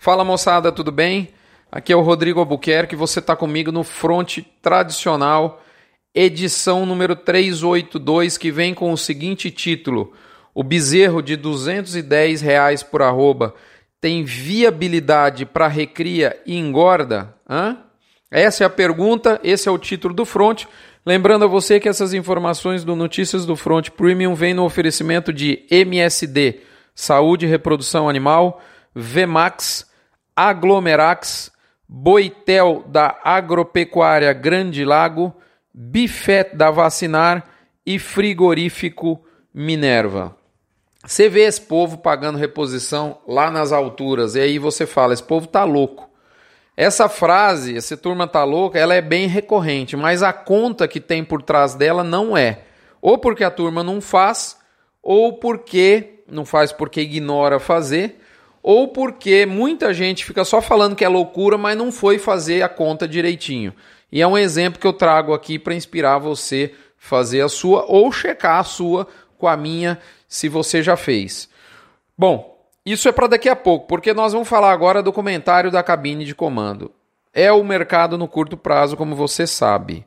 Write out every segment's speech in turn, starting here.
Fala moçada, tudo bem? Aqui é o Rodrigo Albuquerque, você está comigo no Front Tradicional, edição número 382, que vem com o seguinte título: O bezerro de 210 reais por arroba tem viabilidade para recria e engorda? Hã? Essa é a pergunta, esse é o título do Front. Lembrando a você que essas informações do Notícias do Front Premium vêm no oferecimento de MSD, Saúde e Reprodução Animal, VMAX, Aglomerax, Boitel da Agropecuária Grande Lago, Bifet da Vacinar e Frigorífico Minerva. Você vê esse povo pagando reposição lá nas alturas e aí você fala, esse povo tá louco. Essa frase, essa turma tá louca, ela é bem recorrente, mas a conta que tem por trás dela não é. Ou porque a turma não faz, ou porque não faz porque ignora fazer, ou porque muita gente fica só falando que é loucura, mas não foi fazer a conta direitinho. E é um exemplo que eu trago aqui para inspirar você fazer a sua ou checar a sua com a minha, se você já fez. Bom, isso é para daqui a pouco, porque nós vamos falar agora do comentário da cabine de comando. É o mercado no curto prazo, como você sabe.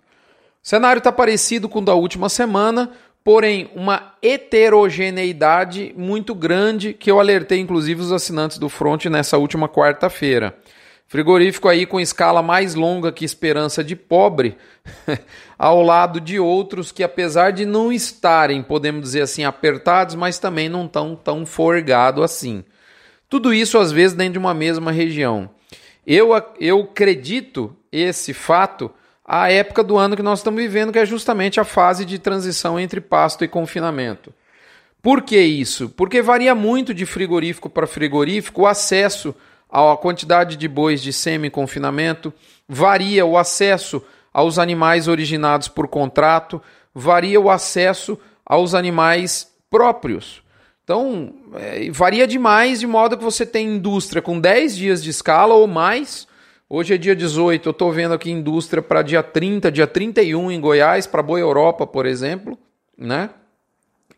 O cenário está parecido com o da última semana, porém uma heterogeneidade muito grande que eu alertei inclusive os assinantes do Front nessa última quarta-feira. Frigorífico aí com escala mais longa que Esperança de Pobre, ao lado de outros que apesar de não estarem, podemos dizer assim, apertados, mas também não estão tão forgado assim. Tudo isso às vezes dentro de uma mesma região. Eu, eu acredito esse fato a época do ano que nós estamos vivendo, que é justamente a fase de transição entre pasto e confinamento. Por que isso? Porque varia muito de frigorífico para frigorífico o acesso à quantidade de bois de semi-confinamento, varia o acesso aos animais originados por contrato, varia o acesso aos animais próprios. Então, é, varia demais, de modo que você tem indústria com 10 dias de escala ou mais Hoje é dia 18, eu estou vendo aqui indústria para dia 30, dia 31 em Goiás, para Boa Europa, por exemplo, né?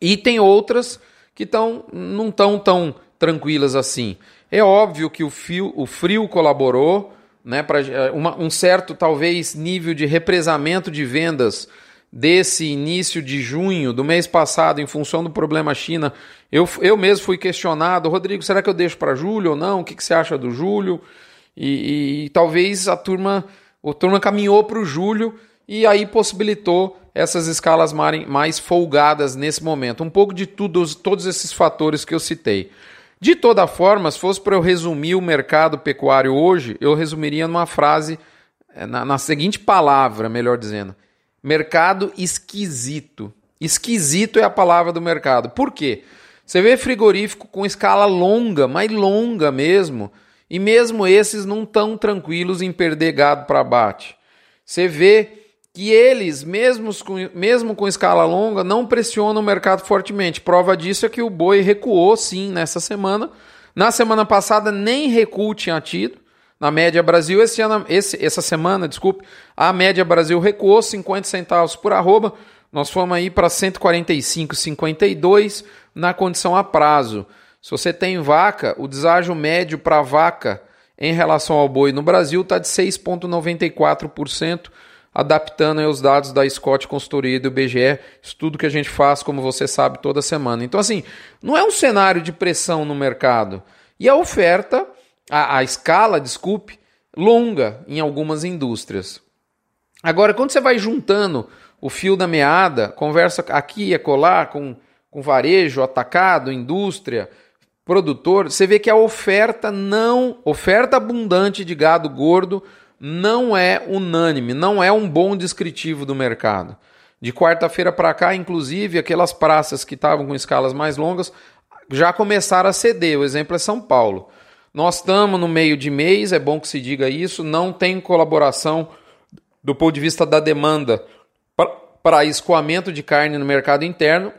E tem outras que tão, não estão tão tranquilas assim. É óbvio que o, fio, o frio colaborou, né, para é, um certo, talvez, nível de represamento de vendas desse início de junho do mês passado, em função do problema China. Eu, eu mesmo fui questionado, Rodrigo, será que eu deixo para julho ou não? O que, que você acha do julho? E, e, e talvez a turma, a turma caminhou para o julho e aí possibilitou essas escalas mais folgadas nesse momento. Um pouco de tudo, todos esses fatores que eu citei. De toda forma, se fosse para eu resumir o mercado pecuário hoje, eu resumiria numa frase, eh, na, na seguinte palavra, melhor dizendo: mercado esquisito. Esquisito é a palavra do mercado. Por quê? Você vê frigorífico com escala longa, mais longa mesmo, e mesmo esses não estão tranquilos em perder gado para abate. Você vê que eles, mesmo com, mesmo com escala longa, não pressionam o mercado fortemente. Prova disso é que o boi recuou sim nessa semana. Na semana passada nem recuo tinha tido. Na média Brasil, esse ano, esse, essa semana, desculpe, a média Brasil recuou 50 centavos por arroba. Nós fomos aí para 145,52 na condição a prazo. Se você tem vaca, o deságio médio para vaca em relação ao boi no Brasil está de 6,94%, adaptando os dados da Scott Consultoria e do BGE, estudo que a gente faz, como você sabe, toda semana. Então, assim, não é um cenário de pressão no mercado. E a oferta, a, a escala, desculpe, longa em algumas indústrias. Agora, quando você vai juntando o fio da meada, conversa aqui e acolá com, com varejo, atacado, indústria, produtor, você vê que a oferta não, oferta abundante de gado gordo não é unânime, não é um bom descritivo do mercado. De quarta-feira para cá, inclusive, aquelas praças que estavam com escalas mais longas já começaram a ceder. O exemplo é São Paulo. Nós estamos no meio de mês, é bom que se diga isso, não tem colaboração do ponto de vista da demanda para escoamento de carne no mercado interno,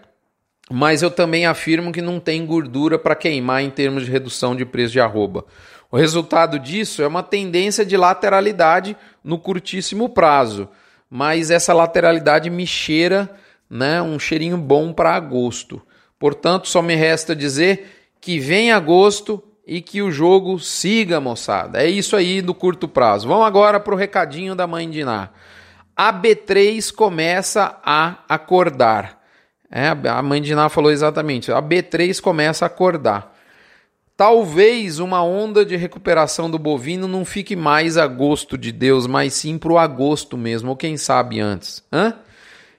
mas eu também afirmo que não tem gordura para queimar em termos de redução de preço de arroba. O resultado disso é uma tendência de lateralidade no curtíssimo prazo, mas essa lateralidade me cheira né, um cheirinho bom para agosto. Portanto, só me resta dizer que vem agosto e que o jogo siga, moçada. É isso aí do curto prazo. Vamos agora para o recadinho da mãe de Ná. A B3 começa a acordar. É, a mãe de Ná falou exatamente. A B3 começa a acordar. Talvez uma onda de recuperação do bovino não fique mais a gosto de Deus, mas sim para o agosto mesmo, ou quem sabe antes. Hã?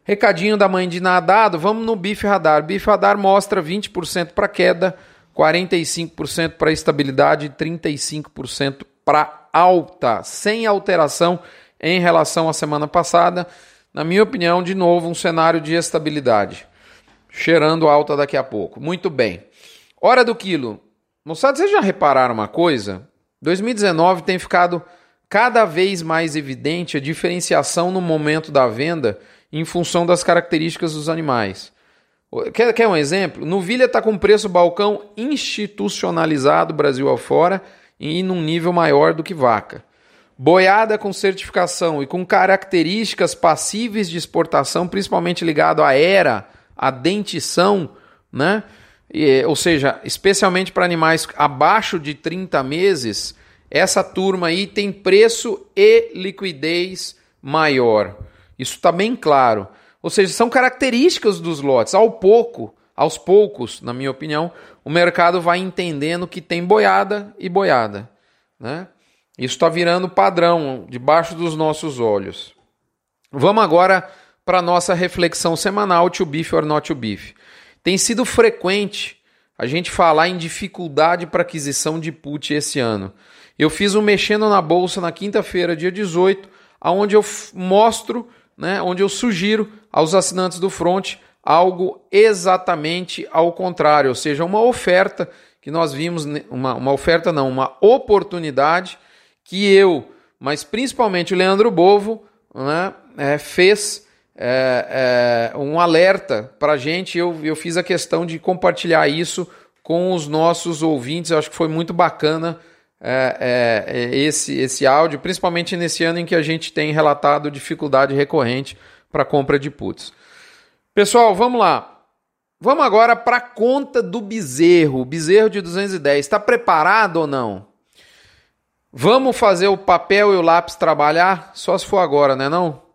Recadinho da mãe de nadado, vamos no bife radar. Bife radar mostra 20% para queda, 45% para estabilidade e 35% para alta, sem alteração em relação à semana passada. Na minha opinião, de novo, um cenário de estabilidade. Cheirando alta daqui a pouco. Muito bem. Hora do quilo. Moçada, vocês já repararam uma coisa? 2019 tem ficado cada vez mais evidente a diferenciação no momento da venda em função das características dos animais. Quer, quer um exemplo? Novilha está com preço balcão institucionalizado Brasil afora e num nível maior do que vaca. Boiada com certificação e com características passíveis de exportação, principalmente ligado à era, à dentição, né? E, ou seja, especialmente para animais abaixo de 30 meses, essa turma aí tem preço e liquidez maior. Isso está bem claro. Ou seja, são características dos lotes. Ao pouco, aos poucos, na minha opinião, o mercado vai entendendo que tem boiada e boiada. Né? Isso está virando padrão debaixo dos nossos olhos. Vamos agora para nossa reflexão semanal, to beef or not to beef. Tem sido frequente a gente falar em dificuldade para aquisição de put esse ano. Eu fiz um mexendo na bolsa na quinta-feira, dia 18, aonde eu mostro né, onde eu sugiro aos assinantes do Front algo exatamente ao contrário, ou seja, uma oferta que nós vimos, uma, uma oferta não, uma oportunidade que eu, mas principalmente o Leandro Bovo, né, é, fez é, é, um alerta para a gente. Eu, eu fiz a questão de compartilhar isso com os nossos ouvintes. Eu acho que foi muito bacana é, é, é, esse, esse áudio, principalmente nesse ano em que a gente tem relatado dificuldade recorrente para compra de puts. Pessoal, vamos lá. Vamos agora para a conta do bezerro, bezerro de 210. Está preparado ou não? Vamos fazer o papel e o lápis trabalhar? Só se for agora, né não?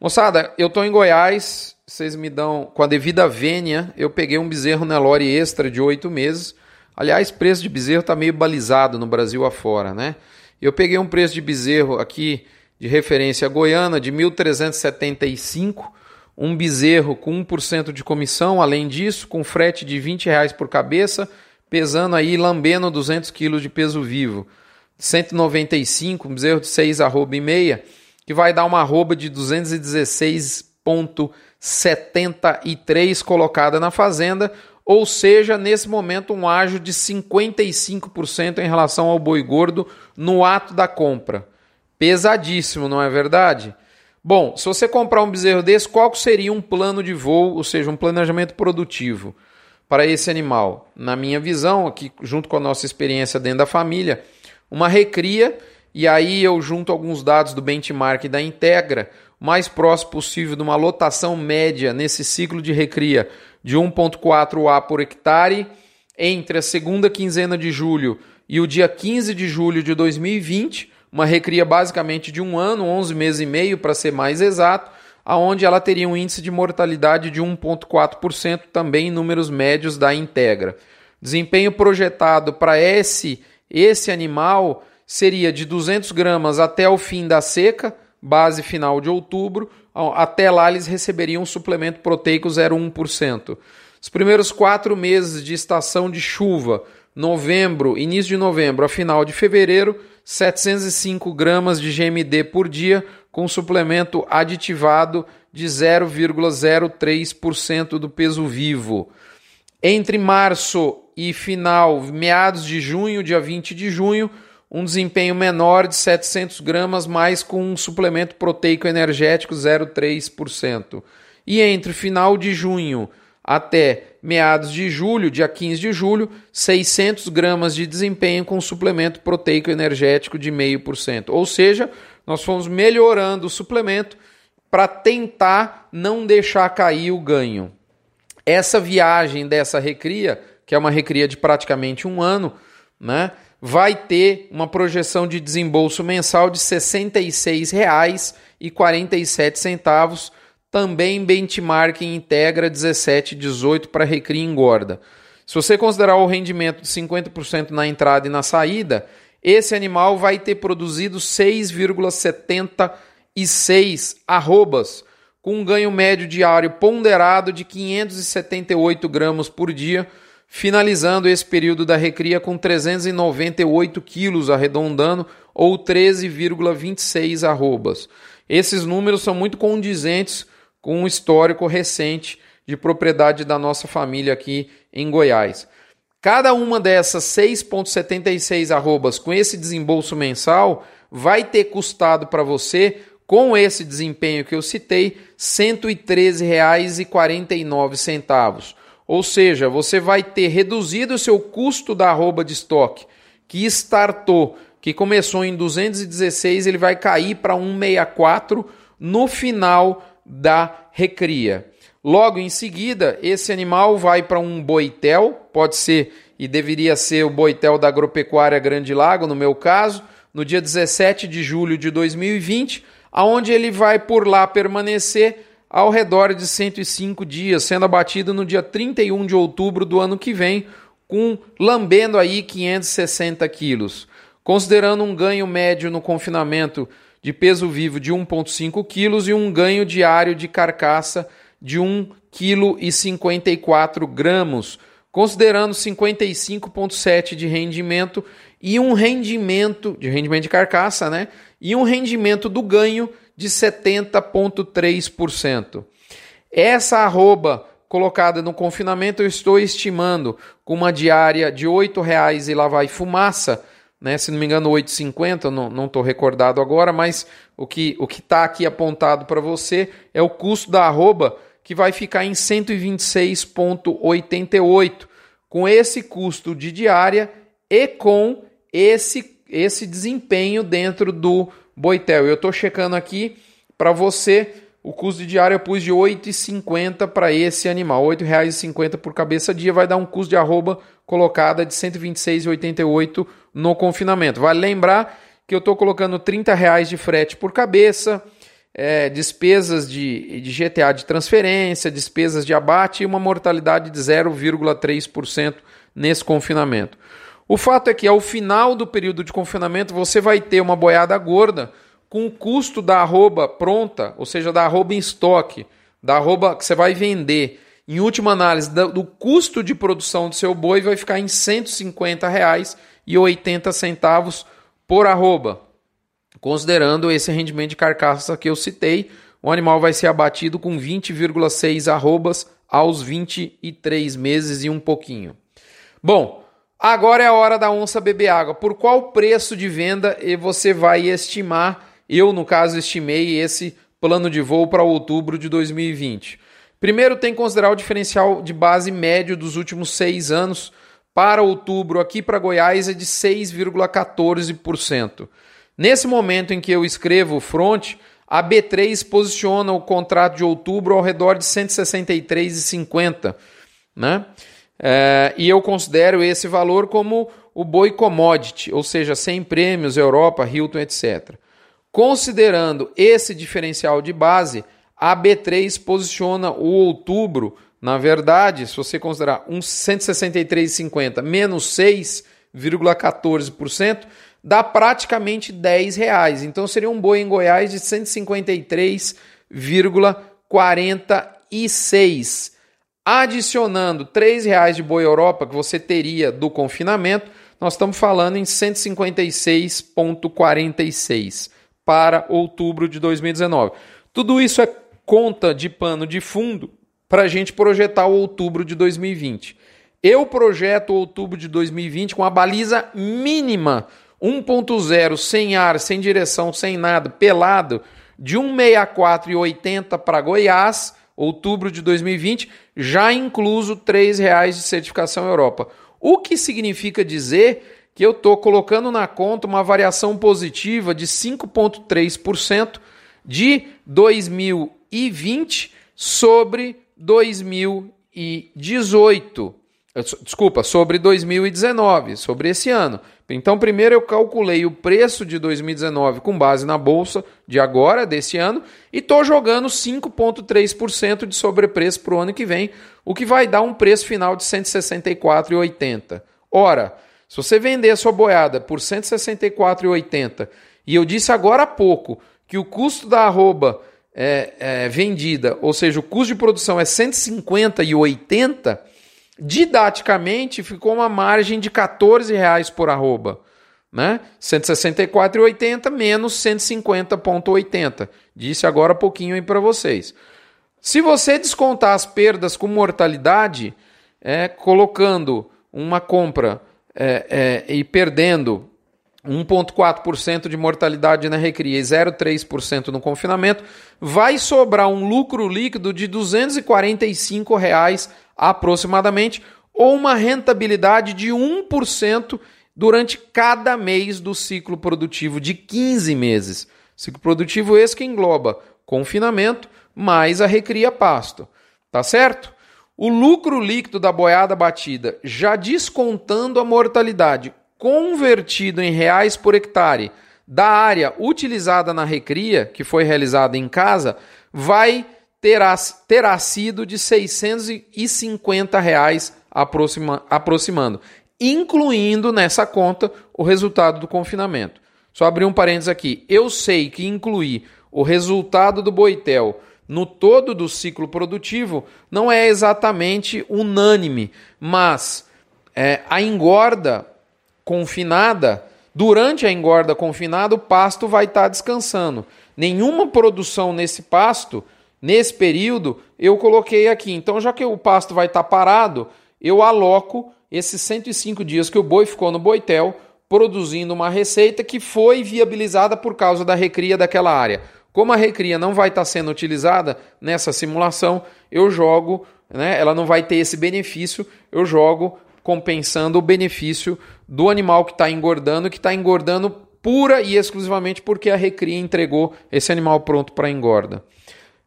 Moçada, eu estou em Goiás, vocês me dão, com a devida vênia, eu peguei um bezerro Nelore extra de oito meses, Aliás, preço de bezerro está meio balizado no Brasil afora, né? Eu peguei um preço de bezerro aqui de referência goiana de 1.375, um bezerro com 1% de comissão, além disso, com frete de 20 reais por cabeça, pesando aí, lambendo 200 quilos de peso vivo. 195, um bezerro de 6 arroba e meia, que vai dar uma arroba de 216,73 colocada na fazenda, ou seja, nesse momento um ágio de 55% em relação ao boi gordo no ato da compra. Pesadíssimo, não é verdade? Bom, se você comprar um bezerro desse, qual seria um plano de voo, ou seja, um planejamento produtivo para esse animal? Na minha visão, aqui junto com a nossa experiência dentro da família, uma recria, e aí eu junto alguns dados do benchmark da Integra, mais próximo possível de uma lotação média nesse ciclo de recria de 1,4 A por hectare entre a segunda quinzena de julho e o dia 15 de julho de 2020, uma recria basicamente de um ano, 11 meses e meio para ser mais exato, aonde ela teria um índice de mortalidade de 1,4%, também em números médios da Integra. Desempenho projetado para esse, esse animal seria de 200 gramas até o fim da seca, base final de outubro, até lá eles receberiam um suplemento proteico 0,1%. Os primeiros quatro meses de estação de chuva, novembro, início de novembro a final de fevereiro, 705 gramas de GMD por dia, com suplemento aditivado de 0,03% do peso vivo. Entre março e final, meados de junho, dia 20 de junho, um desempenho menor de 700 gramas, mais com um suplemento proteico energético 0,3%. E entre final de junho até meados de julho, dia 15 de julho, 600 gramas de desempenho com suplemento proteico energético de 0,5%. Ou seja, nós fomos melhorando o suplemento para tentar não deixar cair o ganho. Essa viagem dessa recria, que é uma recria de praticamente um ano, né, vai ter uma projeção de desembolso mensal de R$ 66,47, também benchmarking integra 17,18 para Recria engorda. Se você considerar o rendimento de 50% na entrada e na saída, esse animal vai ter produzido 6,76 arrobas, com um ganho médio diário ponderado de 578 gramas por dia, finalizando esse período da recria com 398 quilos arredondando, ou 13,26 arrobas. Esses números são muito condizentes com o histórico recente de propriedade da nossa família aqui em Goiás. Cada uma dessas 6,76 arrobas com esse desembolso mensal vai ter custado para você, com esse desempenho que eu citei, R$ 113,49. Ou seja, você vai ter reduzido o seu custo da arroba de estoque, que startou, que começou em 216, ele vai cair para 164 no final da recria. Logo em seguida, esse animal vai para um boitel, pode ser e deveria ser o boitel da Agropecuária Grande Lago, no meu caso, no dia 17 de julho de 2020, aonde ele vai por lá permanecer ao redor de 105 dias, sendo abatido no dia 31 de outubro do ano que vem, com lambendo aí 560 quilos. Considerando um ganho médio no confinamento de peso vivo de 1,5 quilos e um ganho diário de carcaça de 1,54 kg, considerando 55,7 de rendimento e um rendimento de rendimento de carcaça, né? E um rendimento do ganho de 70,3%. Essa arroba colocada no confinamento eu estou estimando com uma diária de R$ 8,00 e lá vai fumaça, né? Se não me engano, 8,50, não estou recordado agora, mas o que o está aqui apontado para você é o custo da arroba que vai ficar em 126,88, com esse custo de diária e com esse, esse desempenho dentro do Boitel. Eu estou checando aqui para você o custo de diária eu pus de R$ 8,50 para esse animal. R$ 8,50 por cabeça dia vai dar um custo de arroba colocada de R$ 126,88 no confinamento. Vale lembrar que eu estou colocando R$ 30 de frete por cabeça, é, despesas de, de GTA de transferência, despesas de abate e uma mortalidade de 0,3% nesse confinamento. O fato é que ao final do período de confinamento você vai ter uma boiada gorda com o custo da arroba pronta, ou seja, da arroba em estoque, da arroba que você vai vender. Em última análise, do custo de produção do seu boi vai ficar em R$ 150,80 por arroba. Considerando esse rendimento de carcaça que eu citei, o animal vai ser abatido com 20,6 arrobas aos 23 meses e um pouquinho. Bom, agora é a hora da onça beber água. Por qual preço de venda você vai estimar? Eu, no caso, estimei esse plano de voo para outubro de 2020. Primeiro, tem que considerar o diferencial de base médio dos últimos seis anos. Para outubro, aqui para Goiás, é de 6,14%. Nesse momento em que eu escrevo o front, a B3 posiciona o contrato de outubro ao redor de 163,50, né? É, e eu considero esse valor como o boi commodity, ou seja, sem prêmios, Europa, Hilton, etc. Considerando esse diferencial de base, a B3 posiciona o outubro, na verdade, se você considerar um 163,50 menos 6,14%, dá praticamente 10 reais. Então seria um boi em Goiás de 153,46. Adicionando 3 reais de boi Europa que você teria do confinamento, nós estamos falando em 156,46 para outubro de 2019. Tudo isso é conta de pano de fundo para a gente projetar o outubro de 2020. Eu projeto outubro de 2020 com a baliza mínima 1.0 sem ar, sem direção, sem nada, pelado, de 164,80 para Goiás, outubro de 2020, já incluso R$ reais de certificação Europa. O que significa dizer que eu estou colocando na conta uma variação positiva de 5,3% de 2020 sobre 2018. Desculpa, sobre 2019, sobre esse ano. Então, primeiro eu calculei o preço de 2019 com base na bolsa de agora, desse ano, e estou jogando 5,3% de sobrepreço para o ano que vem, o que vai dar um preço final de 164,80. Ora, se você vender a sua boiada por 164,80 e eu disse agora há pouco que o custo da arroba é, é, vendida, ou seja, o custo de produção é 150,80 didaticamente ficou uma margem de 14 reais por arroba. Né? 164,80 menos 150,80. Disse agora há pouquinho aí para vocês. Se você descontar as perdas com mortalidade, é, colocando uma compra é, é, e perdendo 1,4% de mortalidade na recria e 0,3% no confinamento, vai sobrar um lucro líquido de 245 reais aproximadamente, ou uma rentabilidade de 1% durante cada mês do ciclo produtivo de 15 meses. Ciclo produtivo esse que engloba confinamento mais a recria pasto. Tá certo? O lucro líquido da boiada batida, já descontando a mortalidade, convertido em reais por hectare da área utilizada na recria, que foi realizada em casa, vai terá, terá sido de 650 reais aproxima, aproximando, incluindo nessa conta o resultado do confinamento. Só abrir um parênteses aqui. Eu sei que incluir o resultado do Boitel no todo do ciclo produtivo não é exatamente unânime, mas é, a engorda confinada, durante a engorda confinada, o pasto vai estar tá descansando. Nenhuma produção nesse pasto Nesse período, eu coloquei aqui. Então, já que o pasto vai estar tá parado, eu aloco esses 105 dias que o boi ficou no boitel, produzindo uma receita que foi viabilizada por causa da recria daquela área. Como a recria não vai estar tá sendo utilizada nessa simulação, eu jogo, né, ela não vai ter esse benefício, eu jogo compensando o benefício do animal que está engordando, que está engordando pura e exclusivamente porque a recria entregou esse animal pronto para engorda.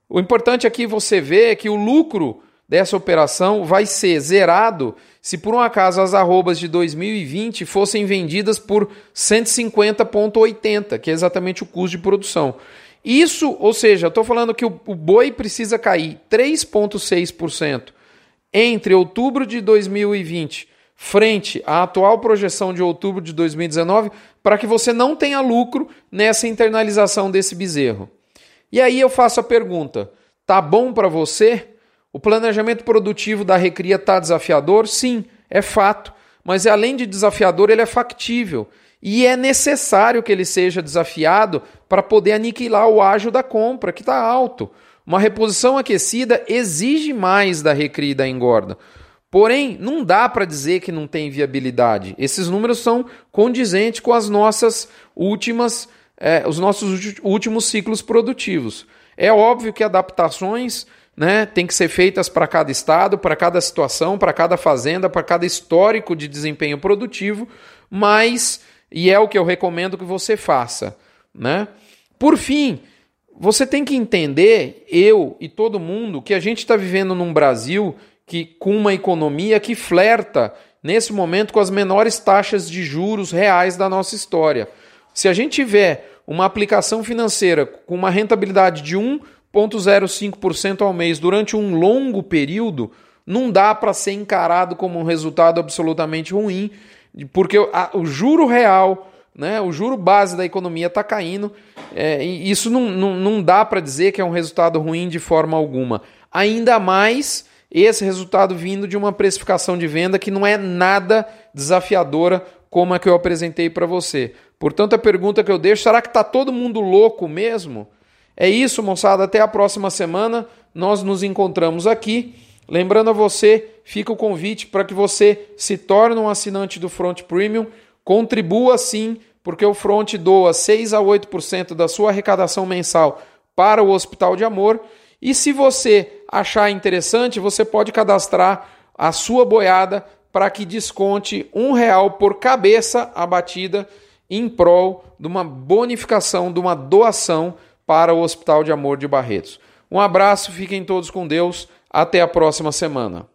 O importante aqui você ver é que o lucro dessa operação vai ser zerado se por um acaso as arrobas de 2020 fossem vendidas por 150,80, que é exatamente o custo de produção. Isso, ou seja, estou falando que o, o boi precisa cair 3,6% entre outubro de 2020 frente à atual projeção de outubro de 2019 para que você não tenha lucro nessa internalização desse bezerro. E aí eu faço a pergunta: tá bom para você? O planejamento produtivo da Recria tá desafiador? Sim, é fato, mas além de desafiador, ele é factível. E é necessário que ele seja desafiado para poder aniquilar o ágio da compra, que está alto. Uma reposição aquecida exige mais da recria e da engorda. Porém, não dá para dizer que não tem viabilidade. Esses números são condizentes com as nossas últimas é, os nossos últimos ciclos produtivos. É óbvio que adaptações né, têm que ser feitas para cada estado, para cada situação, para cada fazenda, para cada histórico de desempenho produtivo, mas, e é o que eu recomendo que você faça. Né? Por fim, você tem que entender, eu e todo mundo, que a gente está vivendo num Brasil que com uma economia que flerta nesse momento com as menores taxas de juros reais da nossa história. Se a gente tiver uma aplicação financeira com uma rentabilidade de 1,05% ao mês durante um longo período, não dá para ser encarado como um resultado absolutamente ruim, porque o juro real, né, o juro base da economia está caindo, é, isso não, não, não dá para dizer que é um resultado ruim de forma alguma. Ainda mais esse resultado vindo de uma precificação de venda que não é nada desafiadora como a que eu apresentei para você. Portanto, a pergunta que eu deixo, será que está todo mundo louco mesmo? É isso, moçada. Até a próxima semana. Nós nos encontramos aqui. Lembrando a você, fica o convite para que você se torne um assinante do Front Premium. Contribua sim, porque o Front doa 6 a 8% da sua arrecadação mensal para o Hospital de Amor. E se você achar interessante, você pode cadastrar a sua boiada para que desconte um real por cabeça abatida em prol de uma bonificação, de uma doação para o Hospital de Amor de Barretos. Um abraço, fiquem todos com Deus, até a próxima semana.